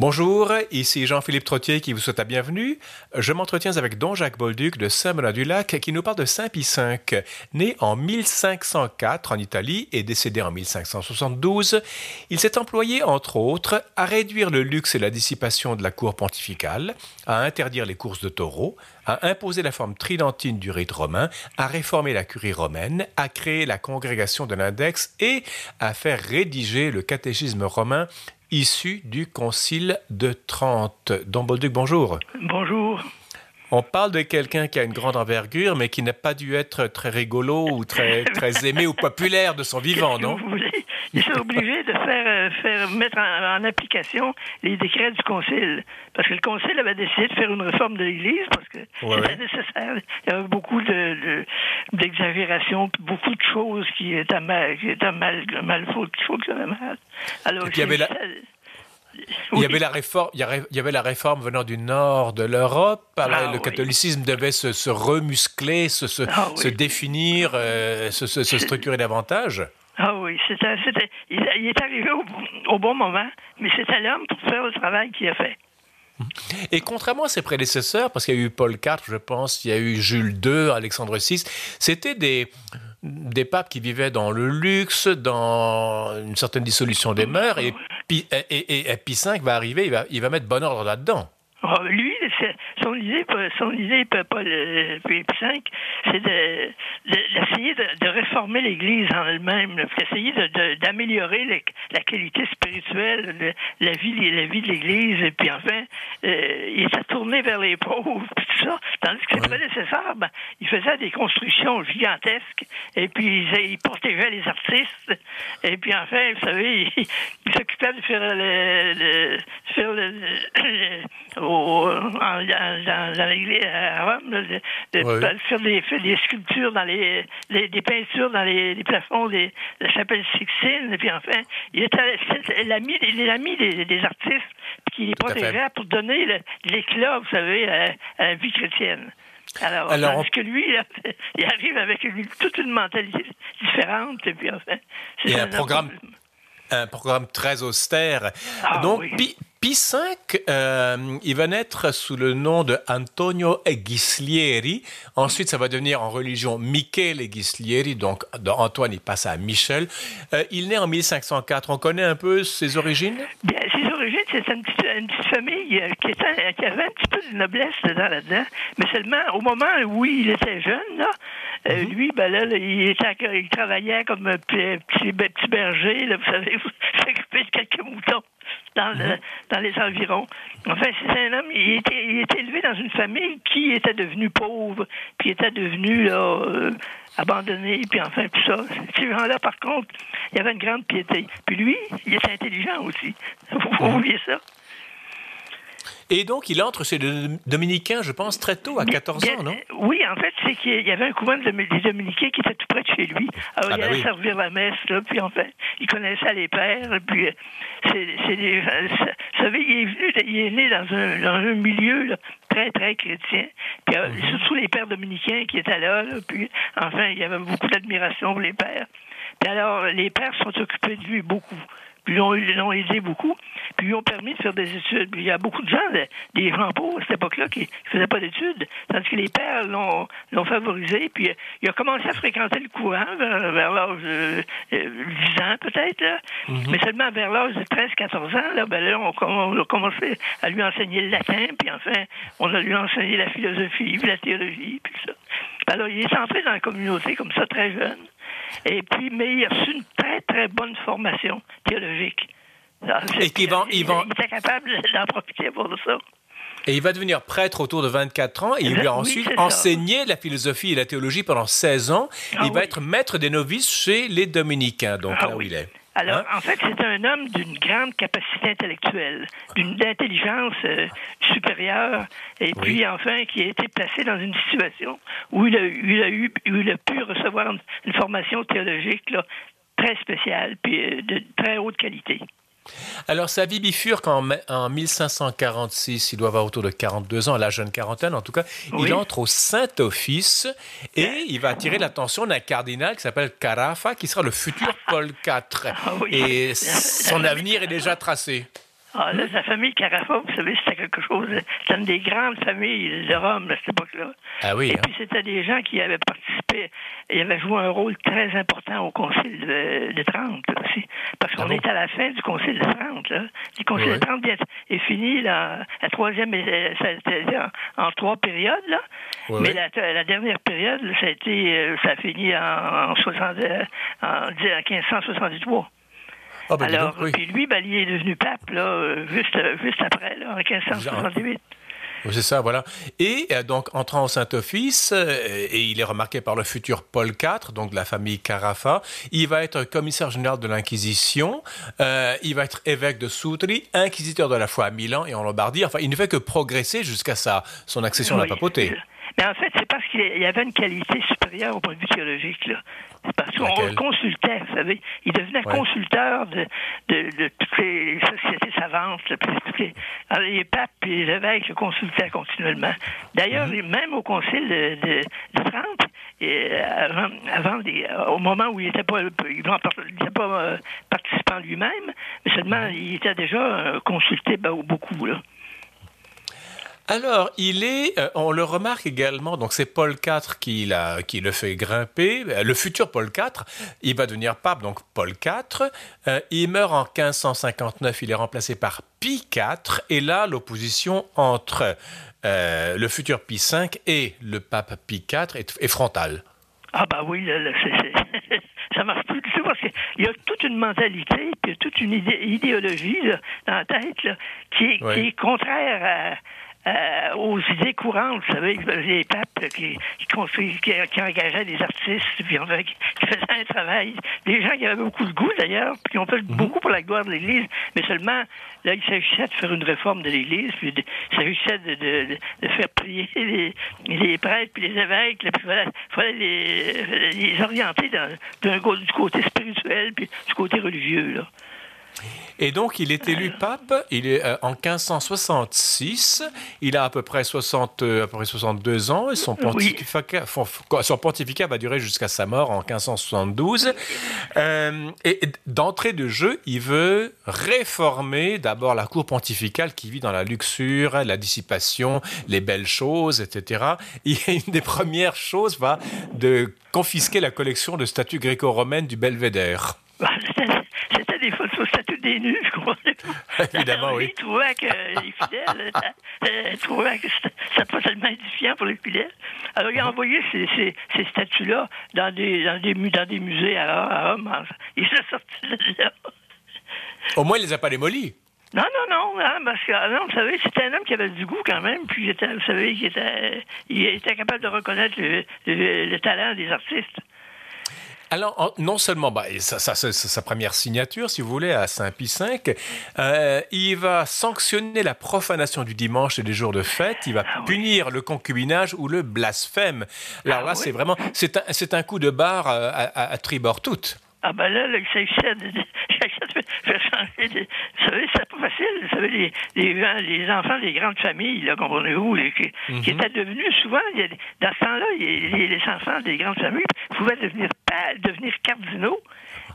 Bonjour, ici Jean-Philippe Trottier qui vous souhaite la bienvenue. Je m'entretiens avec Don Jacques Bolduc de Saint-Benoît-du-Lac qui nous parle de Saint Pie V. Né en 1504 en Italie et décédé en 1572, il s'est employé entre autres à réduire le luxe et la dissipation de la cour pontificale, à interdire les courses de taureaux, à imposer la forme tridentine du rite romain, à réformer la curie romaine, à créer la congrégation de l'index et à faire rédiger le catéchisme romain issu du Concile de Trente. Don Bolduc, bonjour. Bonjour. On parle de quelqu'un qui a une grande envergure, mais qui n'a pas dû être très rigolo ou très, très aimé ou populaire de son vivant, non? Vous voulez Ils sont obligés de faire, euh, faire mettre en, application les décrets du Concile. Parce que le Concile avait décidé de faire une réforme de l'Église parce que c'était nécessaire. Il y avait beaucoup de, d'exagération, beaucoup de choses qui étaient mal, qui étaient mal, mal, mal. Alors, il y avait la... Il, y avait la réforme, il y avait la réforme venant du nord de l'Europe. Ah le catholicisme devait se, remuscler, se, se, ah définir, euh, se, structurer davantage. Ah oui, c'était, il, est arrivé au, bon moment, mais c'était l'homme pour faire le travail qu'il a fait. Et contrairement à ses prédécesseurs, parce qu'il y a eu Paul IV, je pense, il y a eu Jules II, Alexandre VI, c'était des, des papes qui vivaient dans le luxe, dans une certaine dissolution des mœurs, et, et, Pie V va arriver, il va, il va mettre bon ordre là-dedans. Oh, lui, son idée, son idée, Paul V, c'est d'essayer de, de, réformer l'Église en elle-même, d'essayer d'améliorer de, la qualité spirituelle, la vie, la vie de l'Église, et puis enfin, euh, il s'est tourné vers les pauvres, tout ça. Tandis que c'est nécessaire, ben, il faisait des constructions gigantesques, et puis il, protégeait les artistes, et puis enfin, vous savez, il, s'occupait de faire le, le, faire le, au, dans, dans l'église à Rome, de, faire, des, des, sculptures dans les, des peintures dans les, plafonds de la chapelle Sixtine, et puis enfin, il était l'ami l'ami des, des, artistes qui les protégeait pour donner l'éclat, vous savez, à, la vie chrétienne. Alors, Alors que lui, il arrive avec toute une mentalité différente, et puis enfin, c'est un, programme un programme très austère. Ah Donc, Pie V, euh, il va naître sous le nom de Antonio Ghislieri. Ensuite, ça va devenir en religion Michele Ghislieri. Donc, Antoine, il passe à Michel. Euh, il naît en 1504. On connaît un peu ses origines? Bien, ses origines, c'est une petite, famille euh, qui, était, qui, avait un petit peu de noblesse dedans, là-dedans. Mais seulement au moment où il était jeune, là, mhm. lui, ben là, il, était, il travaillait comme un petit, petit berger, là, vous savez, quelques moutons dans, le, mhm. dans les environs. Enfin, c'est un homme, il était, il était élevé dans une famille qui était devenue pauvre, qui était devenue là, euh, abandonnée, puis enfin tout ça. Ces gens-là, par contre, il y avait une grande piété. Puis lui, il était intelligent aussi. Vous mhm. oubliez ça? Et donc, il entre chez les Dominicains, je pense, très tôt, à 14 ans, non? Oui, en fait, c'est qu'il y avait un couvent des Dominicains qui était tout près de chez lui. Alors, ah, il ben allait servir la messe, là, puis enfin, il connaissait les pères, puis euh, c'est des... Vous savez, il est, venu, il est né dans un, dans un milieu très, très chrétien. Puis euh, surtout les pères dominicains qui étaient là, là, puis enfin, il y avait beaucoup d'admiration pour les pères. Puis alors, les pères sont occupés de lui beaucoup puis ils l'ont aidé beaucoup, puis ils ont permis de faire des études. Puis il y a beaucoup de gens, des gens pauvres à cette époque-là, qui ne faisaient pas d'études, tandis que les pères l'ont favorisé, puis il a commencé à fréquenter le courant vers, l'âge de 10 ans peut-être, mm-hmm. mais seulement vers l'âge de 13-14 ans, là, ben là, on, a commencé à lui enseigner le latin, puis enfin, on a lui enseigné la philosophie, puis la théologie, puis ça. Alors, il est entré dans la communauté comme ça, très jeune. Et puis, mais il a reçu une très, très bonne formation théologique. et va, il, va... il était capable d'en profiter pour ça. Et il va devenir prêtre autour de 24 ans et il va ensuite enseigner la philosophie et la théologie pendant 16 ans. Ah il va être maître des novices chez les dominicains, donc ah là où il est. Alors, hein? en fait, c'est un homme d'une grande capacité intellectuelle, d'une intelligence euh, supérieure, et puis enfin qui a été placé dans une situation où il a, il a eu, où il a pu recevoir une, formation théologique là, très spéciale, puis euh, de très haute qualité. Alors, sa vie bifurque en, en 1546, il doit avoir autour de 42 ans, à la jeune quarantaine en tout cas. Il entre au Saint-Office et il va attirer l'attention d'un cardinal qui s'appelle Carafa, qui sera le futur Paul IV. Ah et son avenir est déjà tracé. Ah, là, la famille Carafa, vous savez, c'était quelque chose. C'était une des grandes familles de Rome à cette époque-là. Ah oui. Et hein. puis, c'était des gens qui avaient participé, ils avaient joué un rôle très important au Concile de, de Trente là, aussi. Parce qu'on Ah bon? est à la fin du Concile de Trente. Là. Le Concile de Trente est, est fini, là, la troisième, euh, ça a été en, en trois périodes. Là. Ouais, Mais. La, la dernière période, ça a, été, euh, ça a fini en, en, 60, euh, en 1563. Ah, ben, Alors, donc, oui. puis lui, ben, il est devenu pape, là, euh, juste, euh, juste après, là, en 1568. Oui, C'est ça, voilà. Et euh, donc, entrant au Saint-Office, et il est remarqué par le futur Paul IV, donc de la famille Carafa, il va être commissaire général de l'Inquisition, euh, il va être évêque de Soutri, inquisiteur de la foi à Milan et en Lombardie. Enfin, il ne fait que progresser jusqu'à sa, son accession à la papauté. Mais en fait, c'est parce qu'il y avait une qualité supérieure au point de vue théologique. Là. C'est parce qu'on le consultait, vous savez. Il devenait Ouais. consulteur de, de, de toutes les sociétés savantes. là, toutes les, alors, les papes et les évêques le consultaient continuellement. D'ailleurs, Mhm. même au concile de, de, de Trente, et, euh, avant, avant euh, au moment où il n'était pas, il n'était pas euh, participant lui-même, mais seulement il était déjà euh, consulté ben, beaucoup. Là. Alors, il est, euh, on le remarque également, donc c'est Paul IV qui, l'a- qui le fait grimper, Euh, le futur Paul IV, il va devenir pape, donc Paul IV, Euh, il meurt en 1559, il est remplacé par Pie IV, et là, l'opposition entre euh, le futur Pie V et le pape Pie IV est, est frontale. Ah bah oui, là, là, ça marche plus du tout parce qu'il y a toute une mentalité, puis toute une idéologie là, dans la tête qui, est, Oui. qui est contraire à- à- aux idées courantes, vous savez, les papes qui, qui, construisent- qui, qui engageaient des artistes, puis on qui faisaient un travail, des gens qui avaient beaucoup de goût d'ailleurs, puis qui ont fait beaucoup pour la gloire de l'Église, mais seulement, là, il s'agissait de faire une réforme de l'Église, puis de- il s'agissait de, de, de- de faire prier les, les prêtres puis les évêques, là, puis il fallait, fallait les, les orienter dans, du côté spirituel puis du côté religieux. Là. Et donc, il est élu pape il est, euh, en 1566. Il a à peu près, 60, euh, à peu près 62 ans et son pontificat, son- son pontificat va durer jusqu'à sa mort en 1572. Euh, et et d'entrée de jeu, il veut réformer d'abord la cour pontificale qui vit dans la luxure, la dissipation, les belles choses, etc. Et une des premières choses va de confisquer la collection de statues gréco-romaines du Belvédère. C'était des nus, je crois. Évidemment, oui. trouvait que les fidèles euh, euh, trouvaient que c'était, c'était pas tellement édifiant pour les fidèles. Alors, il a envoyé ces, ces, ces statues-là dans des, dans, des, mu- dans des musées à, Rome. Il s'est sorti de là. Au moins, il les a pas démolis. Non, non, non, hein, parce que, ah non, vous savez, c'était un homme qui avait du goût quand même, puis était, vous savez, il était, il était capable de reconnaître le, le- le talent des artistes. Alors, non seulement, bah, ça, ça, c'est c'est sa première signature, si vous voulez, à Saint-Pie V, euh, il va sanctionner la profanation du dimanche et des jours de fête, il va Ah oui. punir le concubinage ou le blasphème. Alors Ah là, oui. c'est vraiment, c'est un, coup de barre euh, à, à, à tribord toute. Ah ben là, là s'agissait de faire changer de... Vous savez, c'est pas facile. Vous savez, les, les, les enfants des grandes familles, là, comprenez-vous, les- qui, qui étaient devenus souvent, il y a des- dans ce temps-là, les, les enfants des grandes familles pouvaient devenir, devenir cardinaux,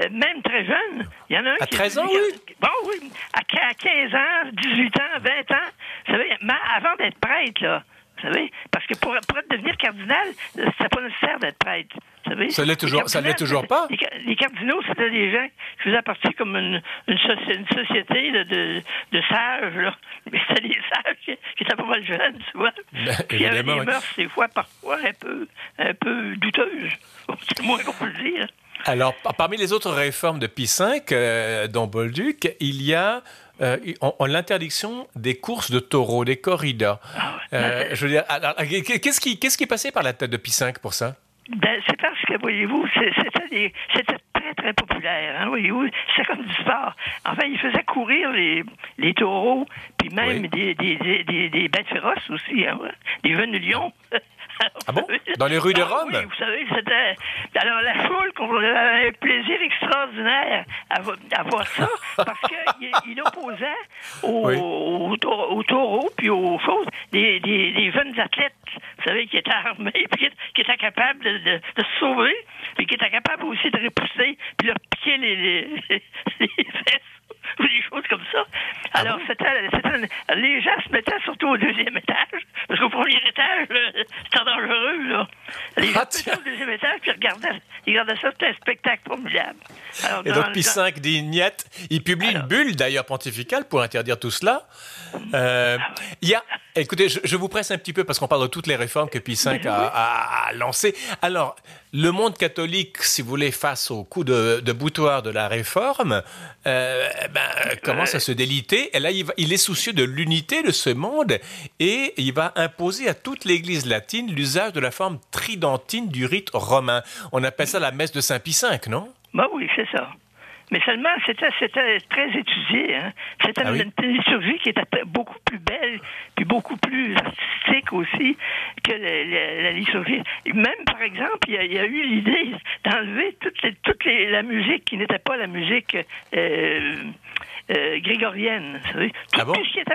euh, même très jeunes. Il y en a un À qui... 13 ans, oui. Bon, oui. À, qu- à 15 ans, 18 ans, 20 ans. Vous savez, avant d'être prêtre, là, vous savez, parce que pour, pour devenir cardinal, c'est pas nécessaire d'être prêtre. Vous savez, Ça l'est Les toujours- ça l'est toujours pas? les, ca- les cardinaux, c'était des gens qui faisaient partie comme une, une, soci- une société là, de, de sages, là. Mais c'était des sages qui, qui étaient pas mal jeunes, tu vois. Ben, Puis il y avait évidemment, des mœurs, des fois, parfois, un peu, un peu douteuses. C'est moins qu'on peut le dire. Alors, par- parmi les autres réformes de Pie V, euh, dans Bolduc, il y a euh, on- on- l'interdiction des courses de taureaux, des corridas. Euh, je veux dire, alors, qu'est-ce qui, qu'est-ce qui est passé par la tête de V pour ça? Ben, c'est parce que, voyez-vous, c'était très, très populaire. Hein, voyez-vous, c'est comme du sport. Enfin, il faisait courir les, les taureaux, puis même Oui. des, des, des, des, des bêtes féroces aussi, hein, ouais. des jeunes lions. Ah bon? Dans les rues de Ah Rome? Oui, vous savez, c'était. Alors, la foule, qu'on avait un plaisir extraordinaire à, vo- à voir ça, parce qu'il il opposait aux, Oui. aux, taureaux- aux taureaux puis aux choses des, des, des jeunes athlètes, vous savez, qui étaient armés, puis qui, étaient capables de, de- de se sauver, puis qui étaient capables aussi de repousser, puis leur piquer les, les, les fesses des choses comme ça. Ah Alors, c'était, les gens se mettaient surtout au deuxième étage, parce qu'au premier étage, euh, c'était dangereux, là. Les gens Ah, se mettaient au deuxième étage, puis ils regardaient, ils regardaient ça, c'était un spectacle formidable. Alors, Et donc Pie V dit Niet. Il publie une bulle d'ailleurs pontificale pour interdire tout cela. Euh, Il y a, écoutez, je, je vous presse un petit peu parce qu'on parle de toutes les réformes que Pie V a, a- a lancées. Alors, le monde catholique, si vous voulez, face au coup de, de boutoir de la réforme, euh, eh ben, commence à se déliter. Et là, il, va- il est soucieux de l'unité de ce monde et il va imposer à toute l'Église latine l'usage de la forme tridentine du rite romain. On appelle ça la messe de Saint Pie V, non? Ben oui, c'est ça. Mais seulement, c'était, c'était très étudié. Hein. C'était Ah oui? une, liturgie qui était beaucoup plus belle, puis beaucoup plus artistique aussi que le- le- la liturgie. Même, par exemple, il y a, il y a eu l'idée d'enlever toute, les- toute les- la musique qui n'était pas la musique euh, euh, grégorienne. Vous savez. Tout, Ah bon? tout ce qui était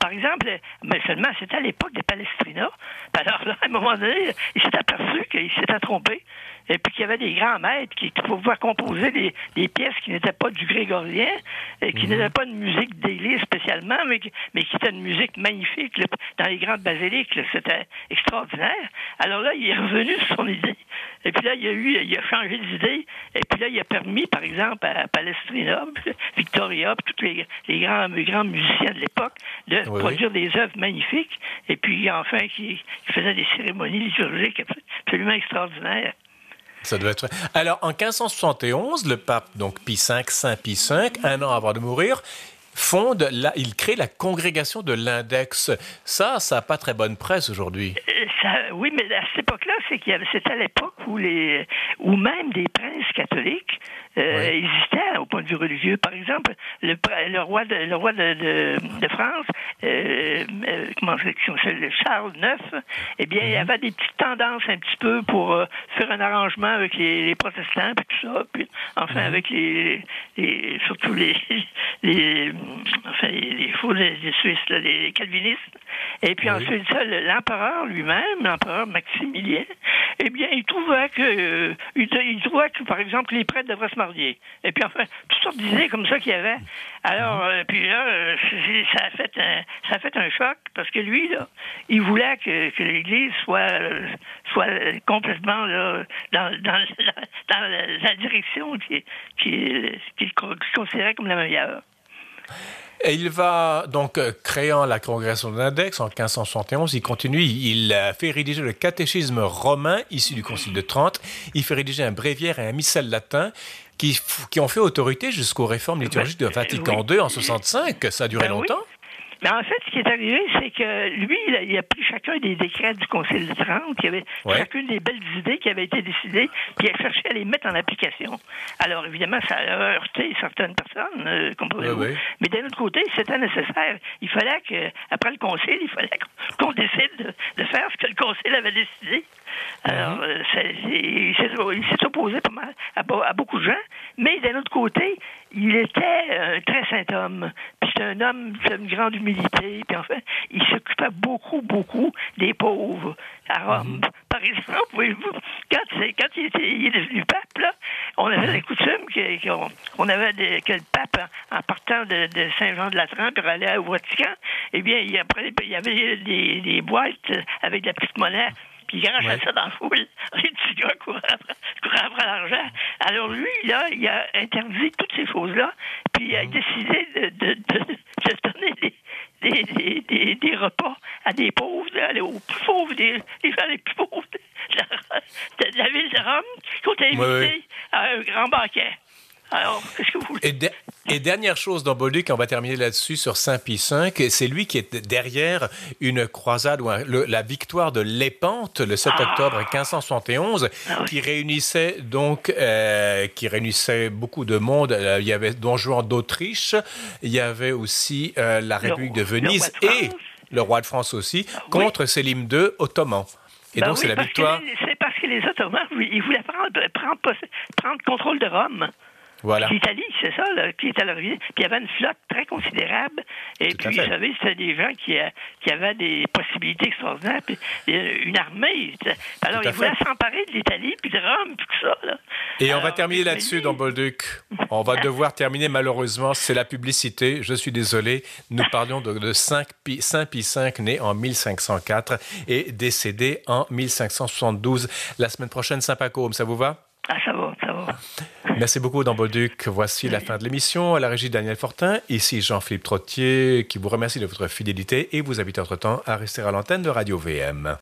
par exemple, mais seulement, c'était à l'époque des Palestrina. Alors là, à un moment donné, il s'est aperçu qu'il s'était trompé. Et puis qu'il y avait des grands maîtres qui pouvaient composer des, des pièces qui n'étaient pas du grégorien, et qui n'étaient pas de musique d'église spécialement, mais qui, mais qui étaient une musique magnifique là, dans les grandes basiliques. C'était extraordinaire. Alors là, il est revenu sur son idée. Et puis là, il a eu, il a changé d'idée. Et puis là, il a permis, par exemple, à Palestrina, Victoria, puis tous les, les grands, les grands musiciens de l'époque, de Oui, oui. produire des œuvres magnifiques. Et puis, enfin, qui, qui faisaient des cérémonies liturgiques absolument extraordinaires. Ça doit être. Alors, en 1571, le pape, donc Pie V, Saint Pie V, un an avant de mourir, fonde, la, il crée la congrégation de l'index. Ça, ça n'a pas très bonne presse aujourd'hui. Ça- oui, mais à cette époque-là, c'est qu'il y avait, c'était à l'époque où les, où même des princes catholiques euh, Oui. au point de vue religieux. Par exemple, le, le roi de, le roi de, de, de France, euh, euh, comment Charles IX, eh bien, il y avait des petites tendances un petit peu pour euh, faire un arrangement avec les, les protestants, puis tout ça, puis enfin avec les, les surtout les, les, enfin les, les faux des Suisses, là, les calvinistes. Et puis ensuite, ça, le- l'empereur lui-même, l'empereur Maximilien, eh bien, il trouvait que, euh, il, il trouvait que, par exemple, les prêtres devraient se marier. Et puis, enfin, toutes sortes d'idées comme ça qu'il y avait. Alors, euh, puis là, euh, ça a fait un, ça a fait un choc parce que lui, là, il voulait que, que l'Église soit, soit complètement là, dans, dans, la, dans la, direction qu'il qui, qu'il considérait comme la meilleure. Et il va, donc, euh, créant la congrégation de l'index en 1571, il continue, il euh, fait rédiger le catéchisme romain issu du Concile de Trente, il fait rédiger un bréviaire et un missel latin qui, qui ont fait autorité jusqu'aux réformes liturgiques de Vatican II en 65. Ça a duré Ben longtemps Mais en fait, ce qui est arrivé, c'est que lui, il a, pris chacun des décrets du Conseil de Trente, qui avait Ouais. chacune des belles idées qui avaient été décidées, puis il a cherché à les mettre en application. Alors, évidemment, ça a heurté certaines personnes, euh, comprenez-vous? Ouais, ouais. Mais d'un autre côté, c'était nécessaire. Il fallait que, après le Conseil, il fallait qu'on qu'on décide de, de faire ce que le Conseil avait décidé. Alors, Mhm. euh, il s'est il s'est opposé pas mal à, be- à beaucoup de gens, mais d'un autre côté, il était un très saint homme. Puis c'est un homme d'une grande humilité. Puis enfin, il s'occupait beaucoup, beaucoup des pauvres à Rome. Par exemple, voyez-vous, quand, il, était, il est devenu pape, là, on avait la coutume que- qu'on on avait que le pape, en, en partant de, de Saint-Jean-de-Latran pour aller au Vatican, eh bien, il, après, il y avait des, des boîtes avec de la petite monnaie puis il Ouais. ça dans la foule. Les petits gars couraient après, après l'argent. Alors lui, là, il a interdit toutes ces choses-là, puis il a décidé de, de, de, de donner des, des, des, des, des repas à des pauvres, d'aller aux plus pauvres, des, les gens les plus pauvres de la, de la ville de Rome, qui ont ouais. à un grand banquet. Alors, qu'est-ce que vous voulez? Et, de- et dernière chose dans Bolduc, on va terminer là-dessus sur Saint Pie V, c'est lui qui est derrière une croisade ou un- le- la victoire de Lépante le 7 octobre 1571, Ah oui. qui réunissait donc euh, qui réunissait beaucoup de monde. Euh, Il y avait Don Juan d'Autriche, il y avait aussi euh, la République de Venise de et le roi de France aussi Ah oui. contre Sélim II ottoman. Et Ben donc oui, c'est la victoire. les- C'est parce que les Ottomans, oui, ils voulaient prendre, prendre, prendre contrôle de Rome. Voilà. L'Italie, c'est ça, là, qui était à l'origine. Puis il y avait une flotte très considérable. Et Tout puis, vous savez, c'était des gens qui, euh, qui avaient des possibilités extraordinaires. Puis euh, une armée. Alors, ils voulaient s'emparer de l'Italie, puis de Rome, puis tout ça. Là. Et on va Alors, terminer là-dessus, dans Bolduc. On va devoir terminer malheureusement. C'est la publicité. Je suis désolé. Nous parlions de, de Saint Pie V, né en 1504 et décédé en 1572. La semaine prochaine, Saint-Pacôme, ça vous va? Ah, ça va, ça va. Merci beaucoup, Bolduc. Voici la fin de l'émission. À la régie, Daniel Fortin. Ici Jean-Philippe Trottier qui vous remercie de votre fidélité et vous invite entre-temps à rester à l'antenne de Radio VM.